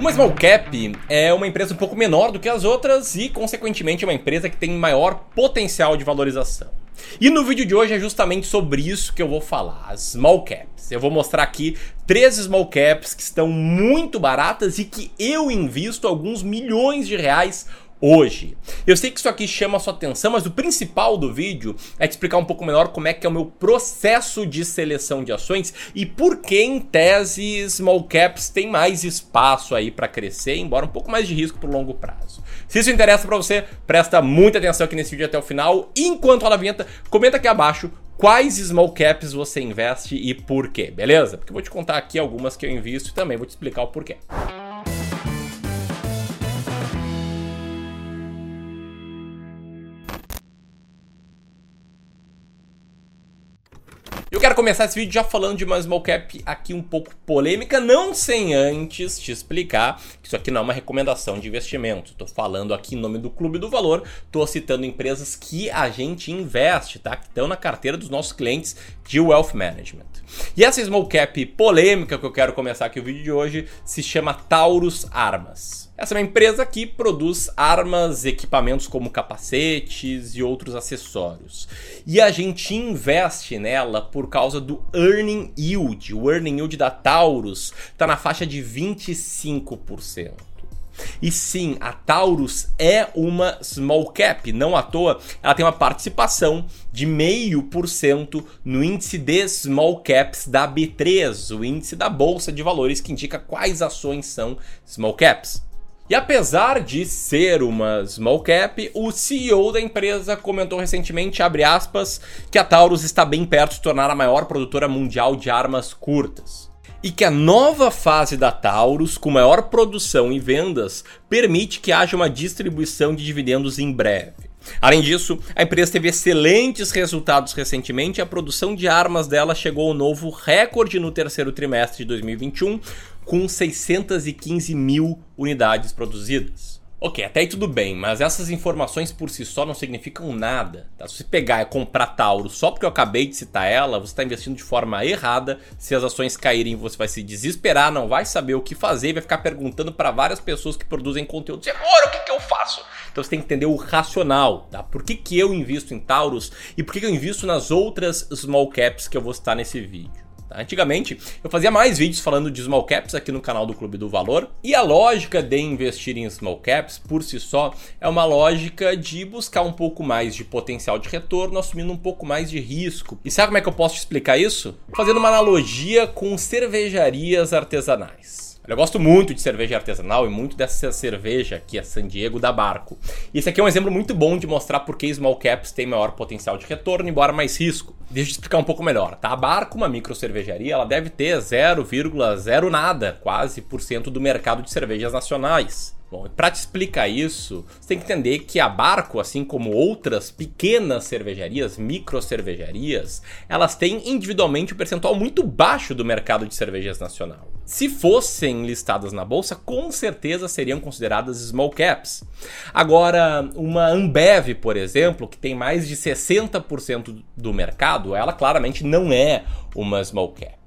Uma small cap é uma empresa um pouco menor do que as outras e, consequentemente, é uma empresa que tem maior potencial de valorização. E no vídeo de hoje é justamente sobre isso que eu vou falar, as small caps. Eu vou mostrar aqui três small caps que estão muito baratas e que eu invisto alguns milhões de reais hoje. Eu sei que isso aqui chama a sua atenção, mas o principal do vídeo é te explicar um pouco melhor como é que é o meu processo de seleção de ações e por que em tese small caps tem mais espaço aí para crescer, embora um pouco mais de risco por longo prazo. Se isso interessa para você, presta muita atenção aqui nesse vídeo até o final. Enquanto roda a vinheta, comenta aqui abaixo quais small caps você investe e por quê, beleza? Porque eu vou te contar aqui algumas que eu invisto e também vou te explicar o porquê. Eu começar esse vídeo já falando de uma small cap aqui um pouco polêmica, não sem antes te explicar que isso aqui não é uma recomendação de investimento. Estou falando aqui em nome do Clube do Valor, estou citando empresas que a gente investe, tá? Que estão na carteira dos nossos clientes de Wealth Management. E essa small cap polêmica que eu quero começar aqui o vídeo de hoje se chama Taurus Armas. Essa é uma empresa que produz armas, equipamentos como capacetes e outros acessórios. E a gente investe nela por causa do earning yield. O earning yield da Taurus está na faixa de 25%. E sim, a Taurus é uma small cap, não à toa, ela tem uma participação de meio por cento no índice de small caps da B3, o índice da bolsa de valores que indica quais ações são small caps. E apesar de ser uma small cap, o CEO da empresa comentou recentemente, abre aspas, que a Taurus está bem perto de tornar a maior produtora mundial de armas curtas. E que a nova fase da Taurus, com maior produção e vendas, permite que haja uma distribuição de dividendos em breve. Além disso, a empresa teve excelentes resultados recentemente e a produção de armas dela chegou ao novo recorde no terceiro trimestre de 2021, com 615 mil unidades produzidas. Ok, até aí tudo bem, mas essas informações por si só não significam nada. Tá? Se você pegar e comprar Tauro só porque eu acabei de citar ela, você está investindo de forma errada. Se as ações caírem, você vai se desesperar, não vai saber o que fazer e vai ficar perguntando para várias pessoas que produzem conteúdo: agora o que, que eu faço? Então você tem que entender o racional, tá? Por que, que eu invisto em Taurus e por que, que eu invisto nas outras small caps que eu vou citar nesse vídeo. Tá? Antigamente, eu fazia mais vídeos falando de small caps aqui no canal do Clube do Valor. E a lógica de investir em small caps, por si só, é uma lógica de buscar um pouco mais de potencial de retorno, assumindo um pouco mais de risco. E sabe como é que eu posso te explicar isso? Fazendo uma analogia com cervejarias artesanais. Eu gosto muito de cerveja artesanal e muito dessa cerveja aqui, a San Diego da Barco. E esse aqui é um exemplo muito bom de mostrar por que small caps têm maior potencial de retorno, embora mais risco. Deixa eu explicar um pouco melhor, tá? A Barco, uma micro cervejaria, ela deve ter 0,0 nada, quase, por cento do mercado de cervejas nacionais. Bom, para te explicar isso, você tem que entender que a Barco, assim como outras pequenas cervejarias, micro cervejarias, elas têm individualmente um percentual muito baixo do mercado de cervejas nacional. Se fossem listadas na bolsa, com certeza seriam consideradas small caps. Agora, uma Ambev, por exemplo, que tem mais de 60% do mercado, ela claramente não é uma small cap.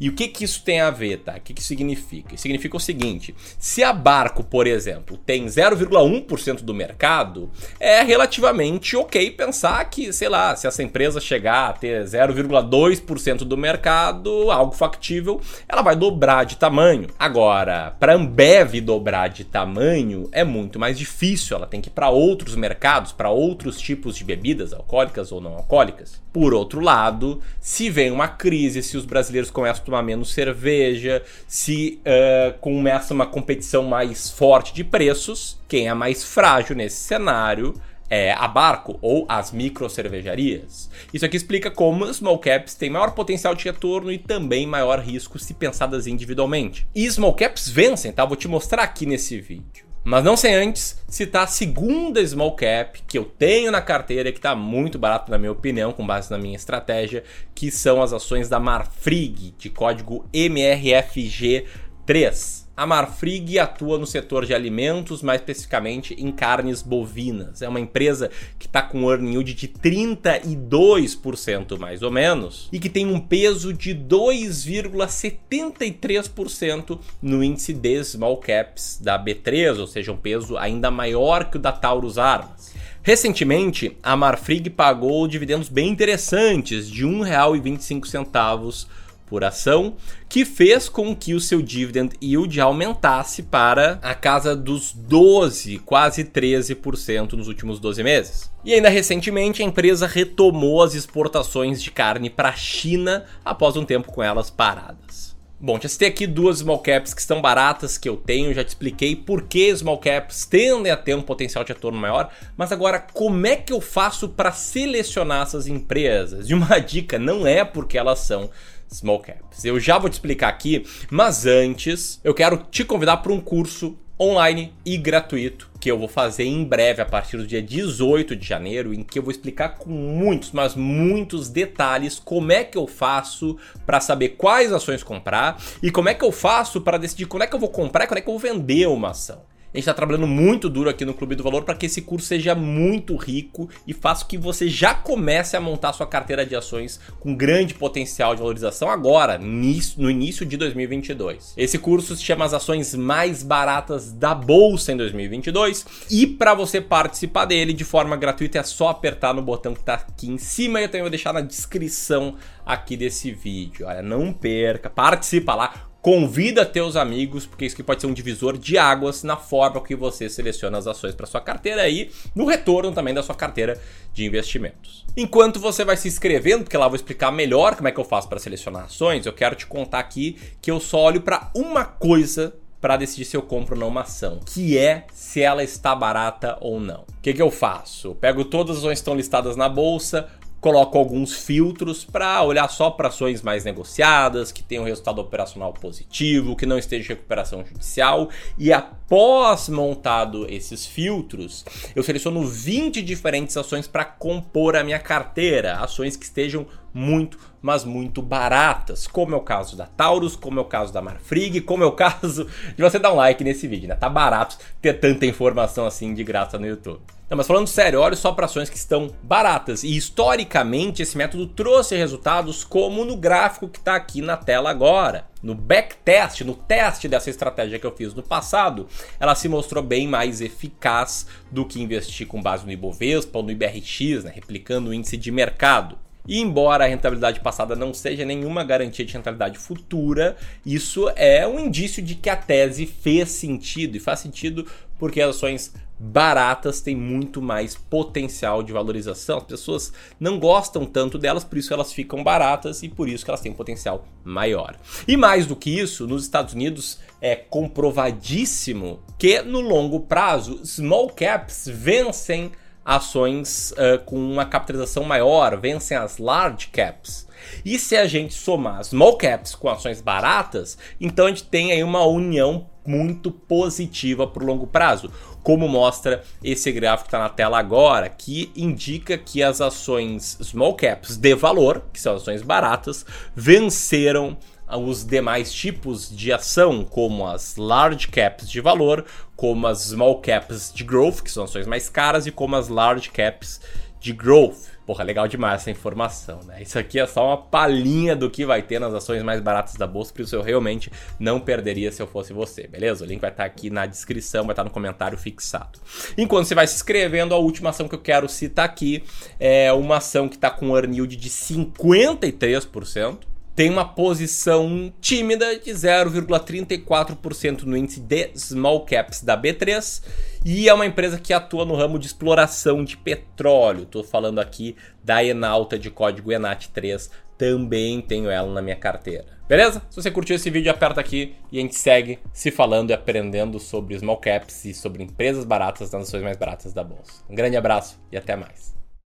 E o que, que isso tem a ver, tá? O que, que significa? Significa o seguinte: se a Barco, por exemplo, tem 0,1% do mercado, é relativamente ok pensar que, sei lá, se essa empresa chegar a ter 0,2% do mercado, algo factível, ela vai dobrar de tamanho. Agora, para Ambev dobrar de tamanho é muito mais difícil, ela tem que ir para outros mercados, para outros tipos de bebidas, alcoólicas ou não alcoólicas. Por outro lado, se vem uma crise, se os brasileiros começam tomar menos cerveja, se uh, começa uma competição mais forte de preços, quem é mais frágil nesse cenário é a Barco ou as micro cervejarias. Isso aqui explica como small caps têm maior potencial de retorno e também maior risco se pensadas individualmente. E small caps vencem, tá? Vou te mostrar aqui nesse vídeo. Mas não sem antes citar a segunda small cap que eu tenho na carteira, que está muito barato na minha opinião, com base na minha estratégia, que são as ações da Marfrig, de código MRFG3. A Marfrig atua no setor de alimentos, mais especificamente em carnes bovinas. É uma empresa que está com um earning yield de 32% mais ou menos e que tem um peso de 2,73% no índice de small caps da B3, ou seja, um peso ainda maior que o da Taurus Armas. Recentemente, a Marfrig pagou dividendos bem interessantes de R$ 1,25 por ação, que fez com que o seu dividend yield aumentasse para a casa dos 12, quase 13% nos últimos 12 meses. E ainda recentemente a empresa retomou as exportações de carne para a China após um tempo com elas paradas. Bom, já citei aqui duas small caps que estão baratas que eu tenho, já te expliquei por que small caps tendem a ter um potencial de retorno maior, mas agora como é que eu faço para selecionar essas empresas? E uma dica, não é porque elas são small caps. Eu já vou te explicar aqui, mas antes eu quero te convidar para um curso online e gratuito que eu vou fazer em breve a partir do dia 18 de janeiro, em que eu vou explicar com muitos, mas muitos detalhes como é que eu faço para saber quais ações comprar e como é que eu faço para decidir quando é que eu vou comprar e quando é que eu vou vender uma ação. A gente está trabalhando muito duro aqui no Clube do Valor para que esse curso seja muito rico e faça que você já comece a montar sua carteira de ações com grande potencial de valorização agora, no início de 2022. Esse curso se chama As Ações Mais Baratas da Bolsa em 2022 e para você participar dele de forma gratuita é só apertar no botão que está aqui em cima e eu também vou deixar na descrição aqui desse vídeo. Olha, não perca, participa lá, Convida teus amigos, porque isso aqui pode ser um divisor de águas na forma que você seleciona as ações para sua carteira e no retorno também da sua carteira de investimentos. Enquanto você vai se inscrevendo, porque lá eu vou explicar melhor como é que eu faço para selecionar ações, eu quero te contar aqui que eu só olho para uma coisa para decidir se eu compro ou não uma ação, que é se ela está barata ou não. O que, que eu faço? Eu pego todas as ações que estão listadas na bolsa, coloco alguns filtros para olhar só para ações mais negociadas, que tenham resultado operacional positivo, que não esteja em recuperação judicial. E após montado esses filtros, eu seleciono 20 diferentes ações para compor a minha carteira, ações que estejam muito, mas muito baratas, como é o caso da Taurus, como é o caso da Marfrig, como é o caso de você dar um like nesse vídeo, né? Tá barato ter tanta informação assim de graça no YouTube. Não, mas falando sério, olha só para ações que estão baratas. E historicamente esse método trouxe resultados como no gráfico que está aqui na tela agora. No backtest, no teste dessa estratégia que eu fiz no passado, ela se mostrou bem mais eficaz do que investir com base no Ibovespa ou no IBRX, né, replicando o índice de mercado. E embora a rentabilidade passada não seja nenhuma garantia de rentabilidade futura, isso é um indício de que a tese fez sentido e faz sentido porque as ações baratas têm muito mais potencial de valorização. As pessoas não gostam tanto delas, por isso elas ficam baratas e por isso que elas têm um potencial maior. E mais do que isso, nos Estados Unidos é comprovadíssimo que no longo prazo small caps vencem ações uh, com uma capitalização maior, vencem as large caps. E se a gente somar small caps com ações baratas, então a gente tem aí uma união muito positiva para o longo prazo, como mostra esse gráfico que está na tela agora, que indica que as ações small caps de valor, que são ações baratas, venceram os demais tipos de ação, como as large caps de valor, como as small caps de growth, que são ações mais caras, e como as large caps de growth. Porra, legal demais essa informação, né? Isso aqui é só uma palhinha do que vai ter nas ações mais baratas da bolsa, por isso eu realmente não perderia se eu fosse você, beleza? O link vai estar aqui na descrição, vai estar no comentário fixado. Enquanto você vai se inscrevendo, a última ação que eu quero citar aqui é uma ação que está com um earn yield de 53% tem uma posição tímida de 0,34% no índice de small caps da B3 e é uma empresa que atua no ramo de exploração de petróleo. Estou falando aqui da Enalta de código ENAT3, também tenho ela na minha carteira. Beleza? Se você curtiu esse vídeo, aperta aqui e a gente segue se falando e aprendendo sobre small caps e sobre empresas baratas nas ações mais baratas da bolsa. Um grande abraço e até mais.